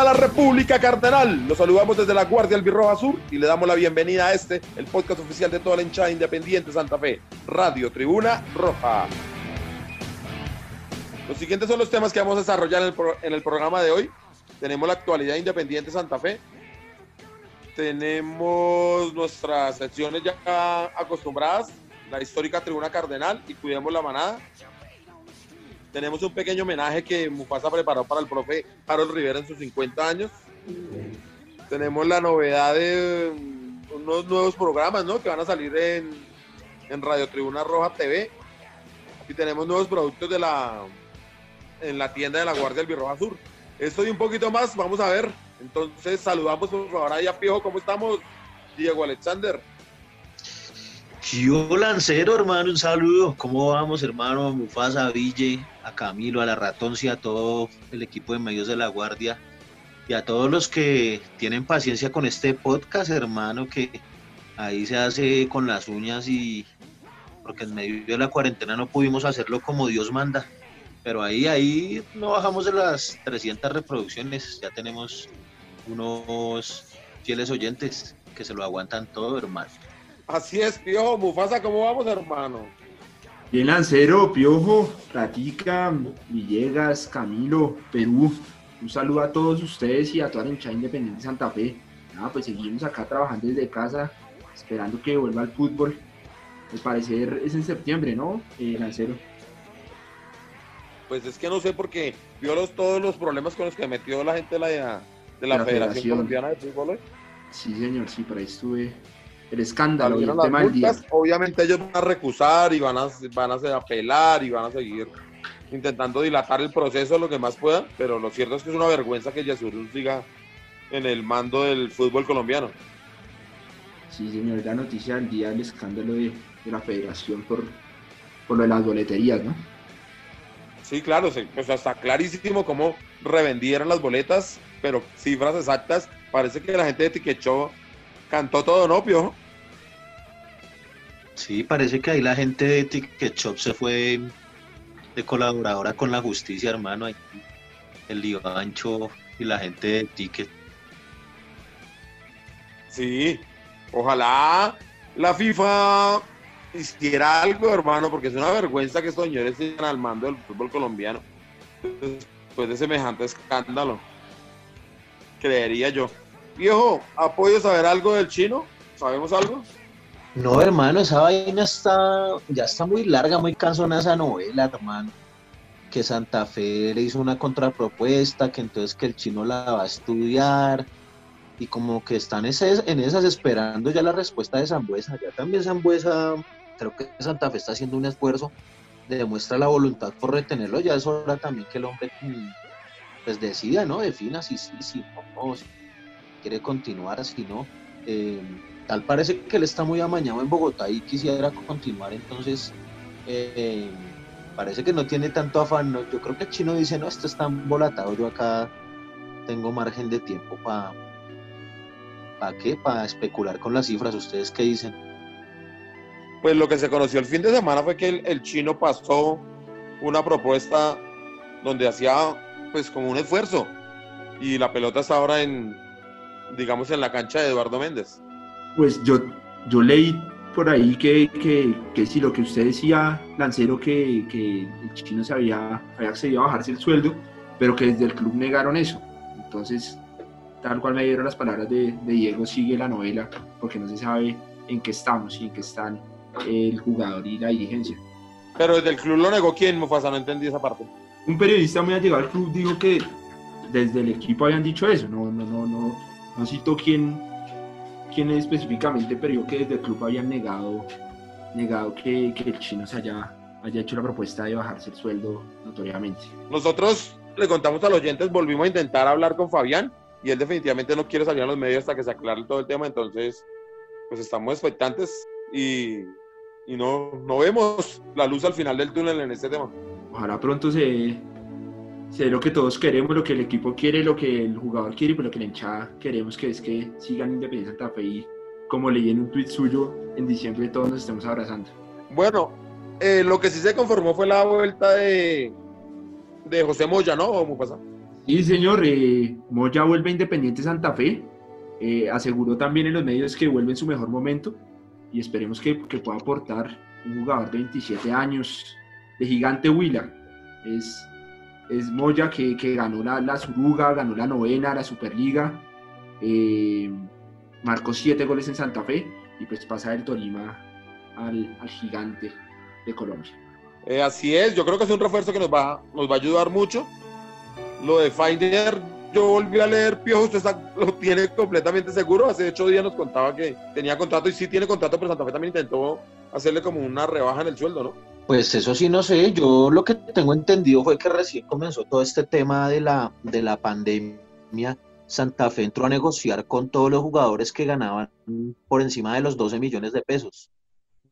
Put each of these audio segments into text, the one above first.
Toda la República Cardenal. Los saludamos desde la Guardia Albirroja Sur y le damos la bienvenida a este, el podcast oficial de toda la hinchada independiente Santa Fe, Radio Tribuna Roja. Los siguientes son los temas que vamos a desarrollar en el, pro- en el programa de hoy. Tenemos la actualidad independiente Santa Fe. Tenemos nuestras secciones ya acostumbradas, la histórica Tribuna Cardenal y Cuidemos la Manada. Tenemos un pequeño homenaje que Mufasa preparó para el profe Harold Rivera en sus 50 años. Tenemos la novedad de mm, unos nuevos programas ¿no? que van a salir en, Radio Tribuna Roja TV. Y tenemos nuevos productos de la, en la tienda de la Guardia Albirroja Sur. Esto y un poquito más, vamos a ver. Entonces saludamos por favor a Piojo, ¿cómo estamos? Diego Alexander. Yo Lancero, hermano, un saludo. ¿Cómo vamos, hermano? A Mufasa, a Ville, a Camilo, a la Ratoncia, a todo el equipo de medios de la Guardia y a todos los que tienen paciencia con este podcast, hermano, que ahí se hace con las uñas y porque en medio de la cuarentena no pudimos hacerlo como Dios manda. Pero ahí, ahí no bajamos de las 300 reproducciones, ya tenemos unos fieles oyentes que se lo aguantan todo, hermano. Así es, Piojo. Mufasa, ¿cómo vamos, hermano? Bien, Lancero, Piojo, Ratica, Villegas, Camilo, Perú. Un saludo a todos ustedes y a toda la hinchada independiente de Santa Fe. Nada, pues seguimos acá trabajando desde casa, esperando que vuelva el fútbol. Al parecer es en septiembre, ¿no, eh, Lancero? Pues es que no sé porque vio los, todos los problemas con los que metió la gente de la, de la, la Federación Federación. Colombiana de Fútbol. ¿eh? Sí, señor, sí, por ahí estuve. El escándalo y el tema del día. Obviamente ellos van a recusar y van a, van a apelar y van a seguir intentando dilatar el proceso lo que más puedan, pero lo cierto es que es una vergüenza que Yasurún siga en el mando del fútbol colombiano. Sí, señor, la noticia del día, el escándalo de, de la federación por, por lo de las boleterías, ¿no? Sí, claro, sí, pues está clarísimo cómo revendieron las boletas, pero cifras exactas, parece que la gente de Show cantó todo, ¿no, Piojo? Sí, parece que ahí la gente de Ticket Shop se fue de colaboradora con la justicia, hermano. Ahí el lío ancho y la gente de Ticket. Sí, ojalá la FIFA hiciera algo, hermano, porque es una vergüenza que estos señores sigan al mando del fútbol colombiano después de semejante escándalo. Creería yo. Viejo, ¿ha podido saber algo del chino? ¿Sabemos algo? No, hermano, esa vaina está, ya está muy larga, muy cansona esa novela, hermano. Que Santa Fe le hizo una contrapropuesta, que entonces que el chino la va a estudiar. Y como que están en esas esperando ya la respuesta de Zambuesa. Ya también Zambuesa, creo que Santa Fe está haciendo un esfuerzo, demuestra la voluntad por retenerlo. Ya es hora también que el hombre mm, pues decida, ¿no? Defina si sí, si no, no, si quiere continuar, si no. Eh, tal parece que él está muy amañado en Bogotá y quisiera continuar, entonces eh, parece que no tiene tanto afán. Yo creo que el chino dice, no, esto está embolatado, yo acá tengo margen de tiempo para... ¿Para qué? Para especular con las cifras. ¿Ustedes qué dicen? Pues lo que se conoció el fin de semana fue que el, el chino pasó una propuesta donde hacía pues como un esfuerzo y la pelota está ahora en digamos en la cancha de Eduardo Méndez. Pues yo, yo leí por ahí que, que, que sí, lo que usted decía, Lancero, que, que el chino se había, había accedido a bajarse el sueldo, pero que desde el club negaron eso. Entonces, tal cual me dieron las palabras de, de Diego, sigue la novela, porque no se sabe en qué estamos y en qué están el jugador y la dirigencia. Pero desde el club lo negó quién, Mufasa, no entendí esa parte. Un periodista muy allegado al club dijo que desde el equipo habían dicho eso, no, no, no, no, no cito quién, quién específicamente, pero yo que desde el club habían negado, negado que, que el chino se haya, haya hecho la propuesta de bajarse el sueldo notoriamente. Nosotros le contamos a los oyentes, volvimos a intentar hablar con Fabián y él definitivamente no quiere salir a los medios hasta que se aclare todo el tema, entonces pues estamos expectantes y y no, no vemos la luz al final del túnel en este tema. Ojalá pronto se, se dé lo que todos queremos, lo que el equipo quiere, lo que el jugador quiere y pues lo que la hinchada queremos, que es que sigan Independiente Santa Fe y como leí en un tuit suyo, en diciembre todos nos estemos abrazando. Bueno, eh, lo que sí se conformó fue la vuelta de, de José Moya, ¿no? ¿Cómo pasa? Sí, señor, eh, Moya vuelve a Independiente Santa Fe. Eh, aseguró también en los medios que vuelve en su mejor momento y esperemos que, que pueda aportar un jugador de 27 años, de gigante Huila. Es, es Moya que, que ganó la, la, Suruga, ganó la novena, la Superliga, eh, marcó siete goles en Santa Fe y pues pasa del Tolima al, al gigante de Colombia. Eh, así es, yo creo que es un refuerzo que nos va, nos va a ayudar mucho. Lo de Finder, yo volví a leer Piojo, usted está, lo tiene completamente seguro. Hace ocho días nos contaba que tenía contrato y sí tiene contrato, pero Santa Fe también intentó hacerle como una rebaja en el sueldo, ¿no? Pues eso sí, no sé. Yo lo que tengo entendido fue que recién comenzó todo este tema de la, de la pandemia. Santa Fe entró a negociar con todos los jugadores que ganaban por encima de los 12 millones de pesos.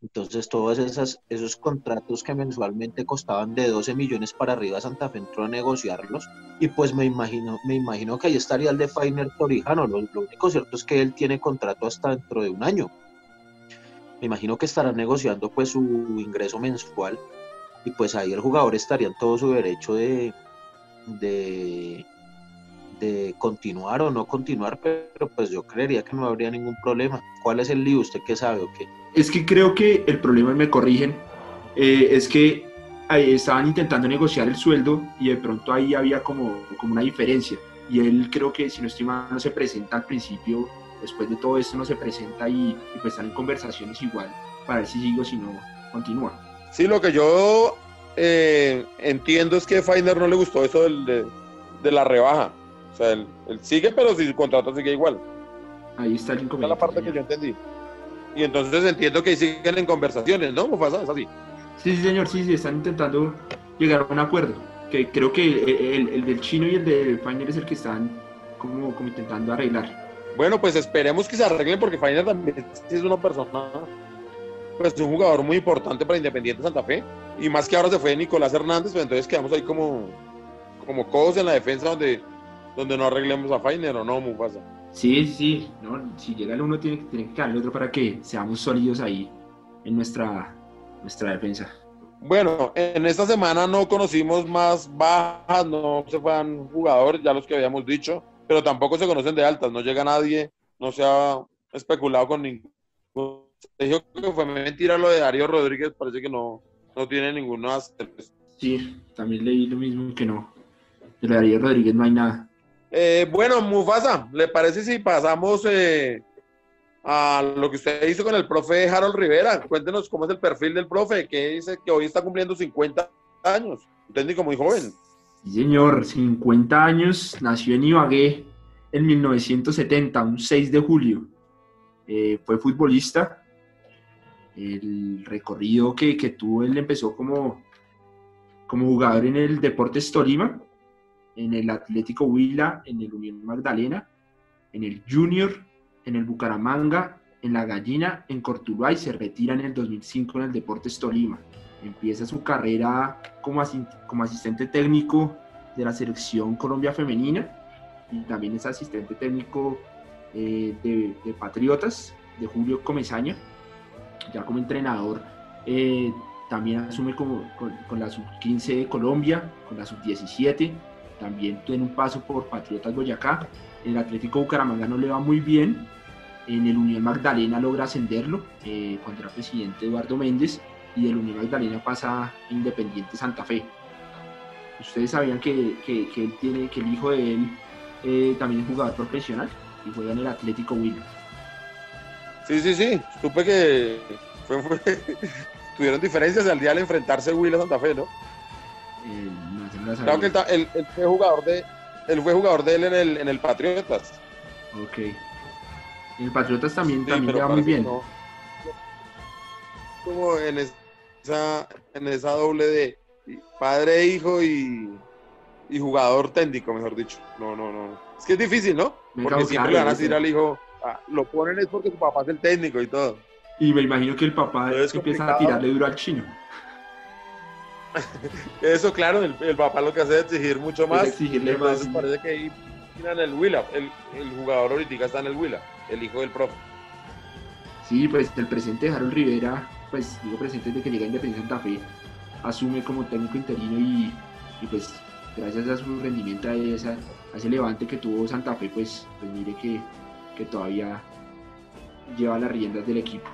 Entonces todos esas, esos contratos que mensualmente costaban de 12 millones para arriba, Santa Fe entró a negociarlos y pues me imagino, me imagino que ahí estaría el de Fainer Torijano. Lo, lo único cierto es que él tiene contrato hasta dentro de un año. Me imagino que estará negociando pues su ingreso mensual y pues ahí el jugador estaría en todo su derecho de, de, de continuar o no continuar, pero pues yo creería que no habría ningún problema. ¿Cuál es el lío? ¿Usted qué sabe o qué? Es que creo que el problema, me corrigen, eh, es que estaban intentando negociar el sueldo y de pronto ahí había como, como una diferencia. Y él creo que, si no estoy no se presenta al principio, después de todo esto no se presenta y, y pues están en conversaciones igual para ver si sigo o si no continúa. Sí, lo que yo eh, entiendo es que a Finder no le gustó eso del, de, de, la rebaja. O sea, él, él, sigue, pero si su contrato sigue igual. Ahí está el inconveniente. Esa es la parte que yo entendí. Y entonces entiendo que siguen en conversaciones, ¿no? Mufasa, es así. Sí, sí, señor, sí, sí, están intentando llegar a un acuerdo. Que creo que el, el del chino y el de Feiner es el que están como, como intentando arreglar. Bueno, pues esperemos que se arreglen porque Feiner también es una persona, pues un jugador muy importante para Independiente Santa Fe. Y más que ahora se fue Nicolás Hernández, pues entonces quedamos ahí como, como codos en la defensa donde, donde no arreglemos a Feiner o no, Mufasa. Sí, sí, no, si llega el uno tiene, tiene que quedar el otro para que seamos sólidos ahí en nuestra, nuestra defensa. Bueno, en esta semana no conocimos más bajas, no se fueron jugadores, ya los que habíamos dicho, pero tampoco se conocen de altas, no llega nadie, no se ha especulado con ningún. Se dijo que fue mentira lo de Darío Rodríguez, parece que no, no tiene ninguna. Sí, también leí lo mismo que no. De Darío Rodríguez no hay nada. Eh, bueno, Mufasa, ¿le parece si pasamos eh, a lo que usted hizo con el profe Harold Rivera? Cuéntenos cómo es el perfil del profe, que dice que hoy está cumpliendo 50 años, un técnico muy joven. Sí, señor, 50 años, nació en Ibagué en 1970, un 6 de julio. Eh, fue futbolista. El recorrido que, que, tuvo, él empezó como, como jugador en el Deportes Tolima, en el Atlético Huila, en el Unión Magdalena, en el Junior, en el Bucaramanga, en la Gallina, en Cortuluá y se retira en el 2005 en el Deportes Tolima. Empieza su carrera como, como asistente técnico de la selección Colombia Femenina y también es asistente técnico eh, de, Patriotas, de Julio Comesaña, ya como entrenador. Eh, también asume con, con la sub-15 de Colombia, con la sub-17, también tiene un paso por Patriotas Boyacá. El Atlético Bucaramanga no le va muy bien. En el Unión Magdalena logra ascenderlo eh, contra el presidente Eduardo Méndez y del Unión Magdalena pasa a Independiente Santa Fe. Ustedes sabían que, que, que él tiene, que el hijo de él eh, también es jugador profesional y juega en el Atlético Huila. Sí, sí, sí. Supe que fue, fue, tuvieron diferencias al día al enfrentarse Huila Santa Fe, ¿no? Eh, Claro que él, él, él, fue jugador de él fue jugador de él en el, en el Patriotas. Ok. El Patriotas también, sí, también va muy bien. No. Como en esa, en esa doble de padre, hijo y, y jugador técnico, mejor dicho. No, no, no. Es que es difícil, ¿no? Porque siempre le van a decir al hijo, ah, lo ponen es porque su papá es el técnico y todo. Y me imagino que el papá Es empieza a tirarle duro al chino. Eso, claro, el, el papá lo que hace es exigir mucho más. exigirle más. parece que ahí en el Willa. El, el jugador ahorita está en el Willa, el hijo del profe. Sí, pues el presente de Harold Rivera, pues digo presente desde que llega Independiente Santa Fe, asume como técnico interino y, y, pues gracias a su rendimiento, a, esa, a ese levante que tuvo Santa Fe, pues, pues mire que, que todavía lleva las riendas del equipo.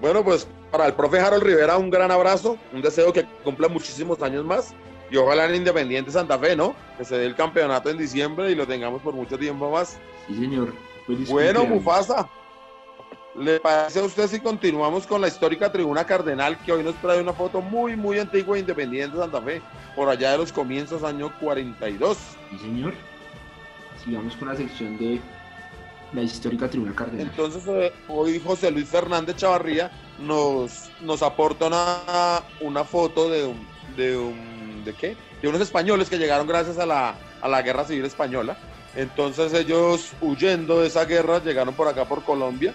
Bueno, pues para el profe Harold Rivera un gran abrazo, un deseo que cumpla muchísimos años más y ojalá en Independiente Santa Fe, ¿no? Que se dé el campeonato en diciembre y lo tengamos por mucho tiempo más. Sí, señor. Feliz Bueno. Mufasa, ¿le parece a usted si continuamos con la histórica tribuna Cardenal que hoy nos trae una foto muy, muy antigua de Independiente Santa Fe, por allá de los comienzos, año 42? Sí, señor. Sigamos con la sección de la histórica tribuna cardenal. Entonces, eh, hoy José Luis Fernández Chavarría nos, nos aporta una, una foto de un, de un, ¿de qué? De unos españoles que llegaron gracias a la, a la guerra civil española. Entonces ellos huyendo de esa guerra llegaron por acá por Colombia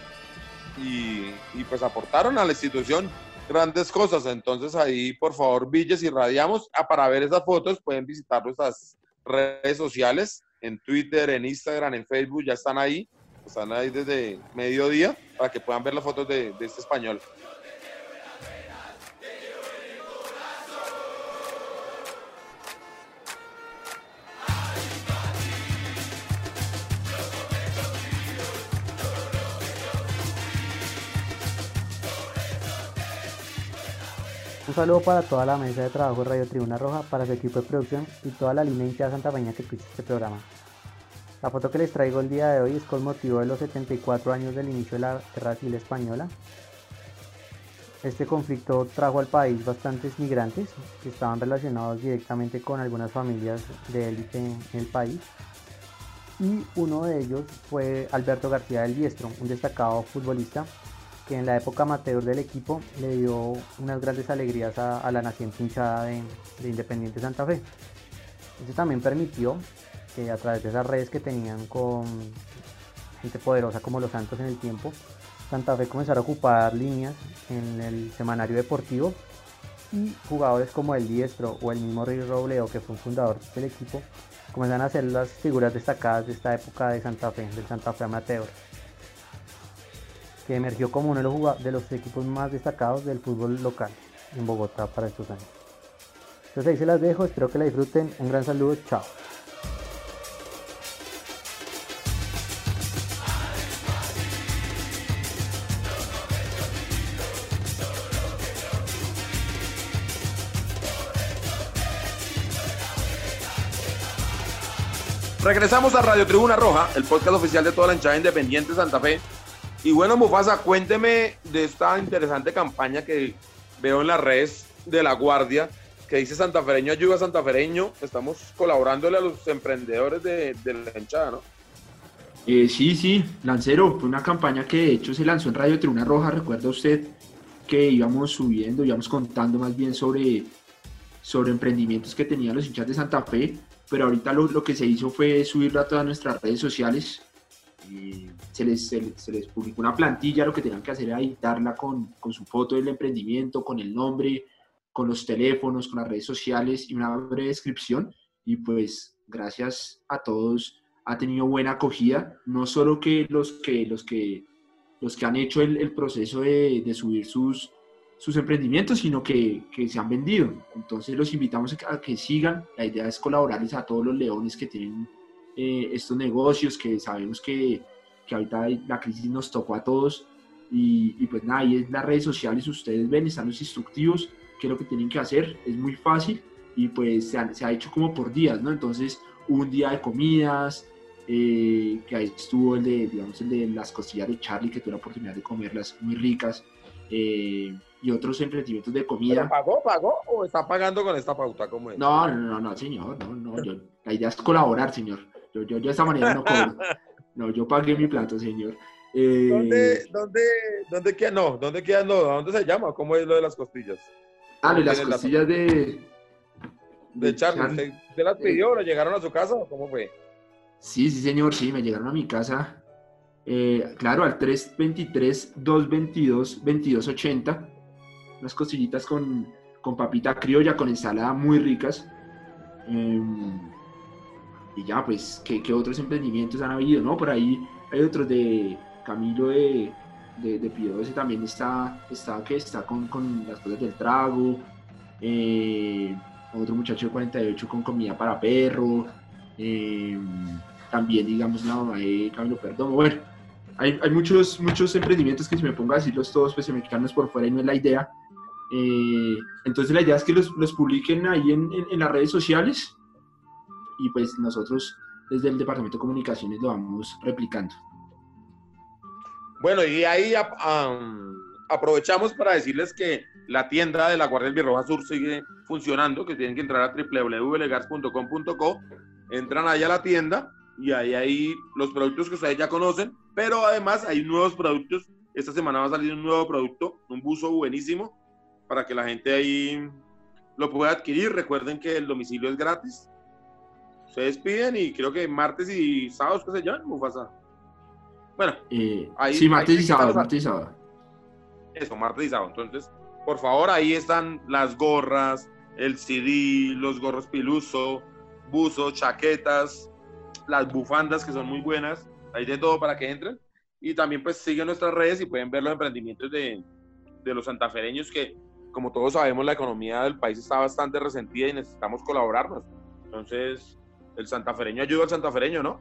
y, pues aportaron a la institución grandes cosas. Entonces ahí, por favor, Villes y Radiamos, ah, para ver esas fotos pueden visitar nuestras redes sociales, en Twitter, en Instagram, en Facebook, ya están ahí. Están ahí desde mediodía para que puedan ver las fotos de este español. Saludo para toda la mesa de trabajo de Radio Tribuna Roja, para su equipo de producción y toda la línea hinchada santapeña que escucha este programa. La foto que les traigo el día de hoy es con motivo de los 74 años del inicio de la Guerra Civil Española. Este conflicto trajo al país bastantes migrantes que estaban relacionados directamente con algunas familias de élite en el país. Y uno de ellos fue Alberto García del Diestro, un destacado futbolista que en la época amateur del equipo le dio unas grandes alegrías a, la naciente hinchada de, de Independiente Santa Fe. Eso también permitió que a través de esas redes que tenían con gente poderosa como los Santos en el tiempo, Santa Fe comenzara a ocupar líneas en el semanario deportivo y jugadores como el Diestro o el mismo Rey Robledo, que fue un fundador del equipo, comenzaron a ser las figuras destacadas de esta época de Santa Fe, del Santa Fe Amateur que emergió como uno de los, de los equipos más destacados del fútbol local en Bogotá para estos años. Entonces ahí se las dejo, espero que la disfruten. Un gran saludo, chao. Regresamos a Radio Tribuna Roja, el podcast oficial de toda la hinchada independiente de Santa Fe. Y bueno, Mufasa, cuénteme de esta interesante campaña que veo en las redes de La Guardia, que dice Santafereño ayuda a Santafereño. Estamos colaborándole a los emprendedores de, de la hinchada, ¿no? Eh, sí, sí, Lancero, fue una campaña que de hecho se lanzó en Radio Tribuna Roja, recuerda usted que íbamos subiendo, íbamos contando más bien sobre, sobre emprendimientos que tenían los hinchas de Santa Fe, pero ahorita lo, lo que se hizo fue subirlo a todas nuestras redes sociales, se, les, se, les- publicó una plantilla, lo que tenían que hacer era editarla con, con su foto del emprendimiento, con el nombre, con los teléfonos, con las redes sociales y una breve descripción, y pues gracias a todos ha tenido buena acogida, no solo que los que, los que, los que han hecho el, proceso de, de subir sus, sus emprendimientos, sino que, que se han vendido. Entonces los invitamos a que sigan. La idea es colaborarles a todos los leones que tienen eh, estos negocios, que sabemos que, que ahorita la crisis nos tocó a todos. Y, y pues nada, ahí en las redes sociales ustedes ven, están los instructivos, qué es lo que tienen que hacer. Es muy fácil y pues se ha, se ha hecho como por días, ¿no? Entonces un día de comidas, eh, que ahí estuvo el de, digamos, el de las costillas de Charlie, que tuve la oportunidad de comerlas muy ricas, eh, y otros emprendimientos de ¿Pero comida. pagó, pagó o está pagando con esta pauta? ¿Cómo es? No, no, no, no, señor, no, no, yo, la idea es colaborar, señor. Yo, yo, yo de esta manera no cobro. No, yo pagué mi plato, señor. Eh, ¿Dónde, dónde, dónde queda? No, ¿dónde queda? No, ¿dónde se llama? ¿Cómo es lo de las costillas? ah, y las tiene la- costillas de... De Charlie. ¿Usted, usted las pidió? ¿Le llegaron a su casa o cómo fue? Sí, sí, señor, sí, me llegaron a mi casa. Eh, claro, al 323-222-2280. Unas cosillitas con, con papita criolla, con ensalada muy ricas. Em, y ya, pues, ¿qué, otros emprendimientos han habido? ¿no? Por ahí hay otros de Camilo de, de, de ese también está, está, que está con, con las cosas del trago. Eh, otro muchacho de 48 con comida para perro. Em, también, digamos, la mamá de Camilo Perdón. Bueno, hay, hay, muchos, muchos emprendimientos que si me pongo a decirlos todos, pues se me quitan por fuera y no es la idea. Eh, entonces la idea es que los, los publiquen ahí en, en, las redes sociales y pues nosotros desde el Departamento de Comunicaciones lo vamos replicando. Bueno, y ahí aprovechamos para decirles que la tienda de la Guardia del Birroja Sur sigue funcionando, que tienen que entrar a www.legars.com.co, entran ahí a la tienda y ahí hay los productos que ustedes ya conocen, pero además hay nuevos productos. Esta semana va a salir un nuevo producto, un buzo buenísimo, para que la gente ahí lo pueda adquirir. Recuerden que el domicilio es gratis. Ustedes piden y creo que martes y sábados, ¿qué se llaman? Mufasa. Bueno, eh, ahí, sí, martes y sábado, martes y sábado. Eso, martes y sábado. Entonces, por favor, ahí están las gorras, el CD, los gorros piluso, buzos, chaquetas, las bufandas que son muy buenas, hay de todo para que entren. Y también pues siguen nuestras redes y pueden ver los emprendimientos de, de los santafereños que, como todos sabemos, la economía del país está bastante resentida y necesitamos colaborarnos. Entonces, el santafereño ayuda al santafereño, ¿no?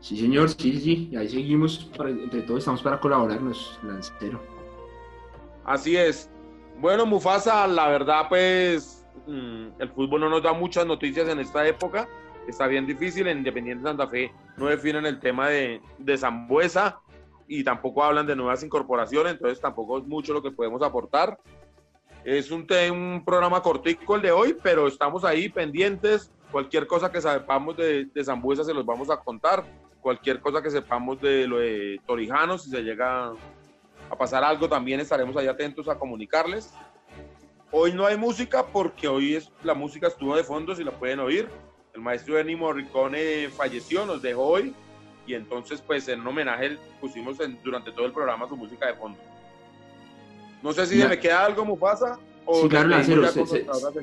Sí, señor, sí, sí, y ahí seguimos, entre todos estamos para colaborarnos, Lancero. Así es. Bueno, Mufasa, la verdad, pues, mm, el fútbol no nos da muchas noticias en esta época, está bien difícil. En Independiente Santa Fe no definen el tema de, de Zambuesa y tampoco hablan de nuevas incorporaciones, entonces tampoco es mucho lo que podemos aportar. Es un, un programa cortico el de hoy, pero estamos ahí pendientes. Cualquier cosa que sepamos de, de Zambuesa se los vamos a contar. Cualquier cosa que sepamos de lo de Torijano, si se llega a pasar algo, también estaremos ahí atentos a comunicarles. Hoy no hay música porque hoy es, la música estuvo de fondo, si la pueden oír. El maestro Ennio Morricone falleció, nos dejó hoy y entonces pues en un homenaje pusimos durante todo el programa su música de fondo. No sé si me queda algo, Mufasa. O sí, claro,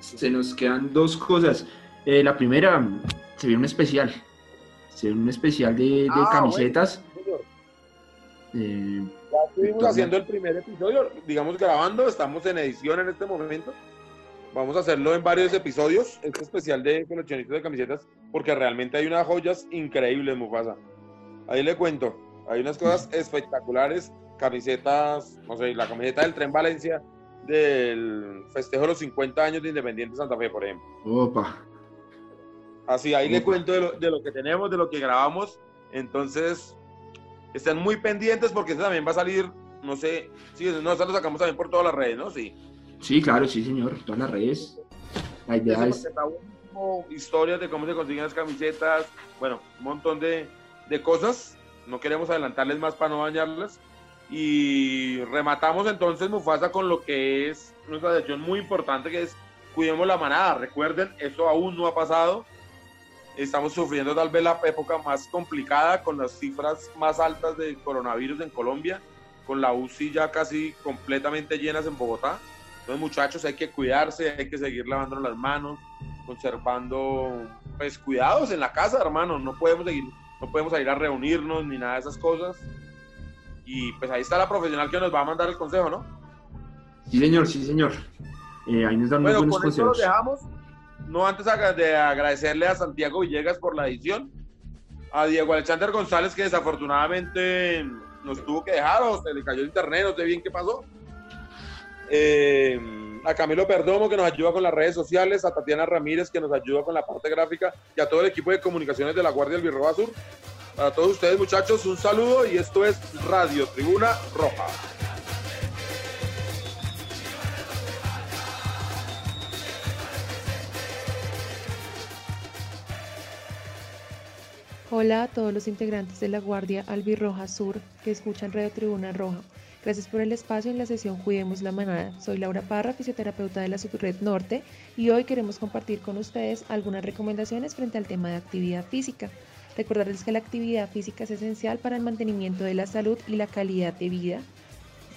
se, nos quedan dos cosas. Eh, la primera, se viene un especial. Se viene un especial de, ah, camisetas. Eh, ya estuvimos haciendo el primer episodio, digamos grabando, estamos en edición en este momento. Vamos a hacerlo en varios episodios, este especial de coleccionistas de camisetas, porque realmente hay unas joyas increíbles, Mufasa. Ahí le cuento, hay unas cosas espectaculares, camisetas, no sé, la camiseta del Tren Valencia del festejo de los 50 años de Independiente Santa Fe, por ejemplo. Opa. Así, ahí le cuento de lo, de lo, que tenemos, de lo que grabamos. Entonces, están muy pendientes porque este también va a salir, no sé, sí, no, lo sacamos también por todas las redes, ¿no? Sí. Sí, claro, sí, señor, todas las redes. La idea es... Historias de cómo se consiguen las camisetas, bueno, un montón de, de cosas. No queremos adelantarles más para no dañarlas. Y rematamos entonces, Mufasa, con lo que es nuestra decisión muy importante, que es cuidemos la manada. Recuerden, eso aún no ha pasado. Estamos sufriendo tal vez la época más complicada, con las cifras más altas de coronavirus en Colombia, con la UCI ya casi completamente llenas en Bogotá. Entonces, muchachos, hay que cuidarse, hay que seguir lavando las manos, conservando pues cuidados en la casa, hermano. No podemos seguir, no podemos ir a reunirnos ni nada de esas cosas. Y pues ahí está la profesional que nos va a mandar el consejo, ¿no? Sí, señor, sí, señor. Eh, ahí nos dan bueno, buenos con consejos. Eso lo dejamos. No antes de agradecerle a Santiago Villegas por la edición, a Diego Alexander González que desafortunadamente nos tuvo que dejar o se le cayó el internet, no sé bien qué pasó. Eh, a Camilo Perdomo que nos ayuda con las redes sociales, a Tatiana Ramírez que nos ayuda con la parte gráfica y a todo el equipo de comunicaciones de la Guardia del Birroba Sur. Para todos ustedes muchachos, un saludo y esto es Radio Tribuna Roja. Hola a todos los integrantes de la Guardia Albirroja Sur que escuchan Radio Tribuna Roja. Gracias por el espacio en la sesión Cuidemos la Manada. Soy Laura Parra, fisioterapeuta de la Subred Norte, y hoy queremos compartir con ustedes algunas recomendaciones frente al tema de actividad física. Recordarles que la actividad física es esencial para el mantenimiento de la salud y la calidad de vida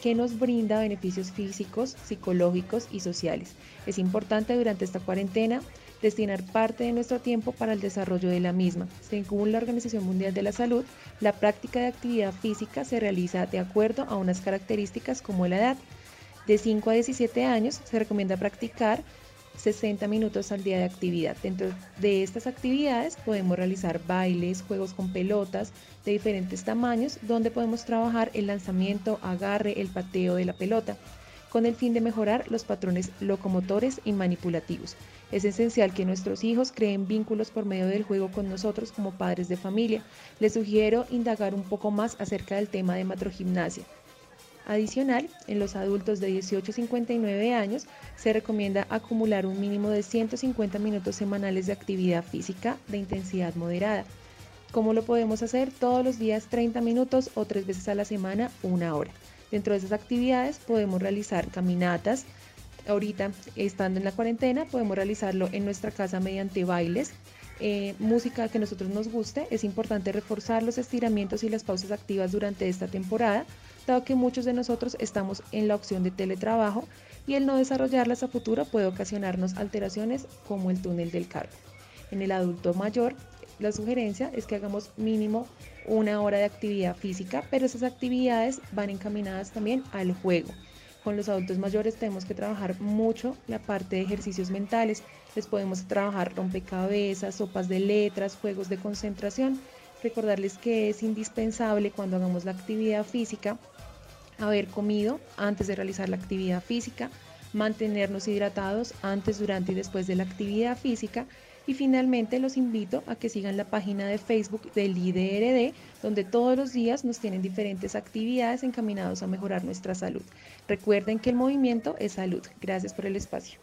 que nos brinda beneficios físicos, psicológicos y sociales. Es importante durante esta cuarentena destinar parte de nuestro tiempo para el desarrollo de la misma. Según la Organización Mundial de la Salud, la práctica de actividad física se realiza de acuerdo a unas características como la edad. De 5 a 17 años se recomienda practicar 60 minutos al día de actividad. Dentro de estas actividades podemos realizar bailes, juegos con pelotas de diferentes tamaños, donde podemos trabajar el lanzamiento, agarre, el pateo de la pelota, con el fin de mejorar los patrones locomotores y manipulativos. Es esencial que nuestros hijos creen vínculos por medio del juego con nosotros como padres de familia. Les sugiero indagar un poco más acerca del tema de matrogimnasia. Adicional, en los adultos de 18 a 59 años se recomienda acumular un mínimo de 150 minutos semanales de actividad física de intensidad moderada. ¿Cómo lo podemos hacer? Todos los días 30 minutos o tres veces a la semana una hora. Dentro de esas actividades podemos realizar caminatas. Ahorita, estando en la cuarentena, podemos realizarlo en nuestra casa mediante bailes, eh, música que a nosotros nos guste. Es importante reforzar los estiramientos y las pausas activas durante esta temporada dado que muchos de nosotros estamos en la opción de teletrabajo y el no desarrollarlas a futuro puede ocasionarnos alteraciones como el túnel del carbo. En el adulto mayor, la sugerencia es que hagamos mínimo una hora de actividad física, pero esas actividades van encaminadas también al juego. Con los adultos mayores tenemos que trabajar mucho la parte de ejercicios mentales. Les podemos trabajar rompecabezas, sopas de letras, juegos de concentración. Recordarles que es indispensable cuando hagamos la actividad física haber comido antes de realizar la actividad física, mantenernos hidratados antes, durante y después de la actividad física. Y finalmente los invito a que sigan la página de Facebook del IDRD, donde todos los días nos tienen diferentes actividades encaminadas a mejorar nuestra salud. Recuerden que el movimiento es salud. Gracias por el espacio.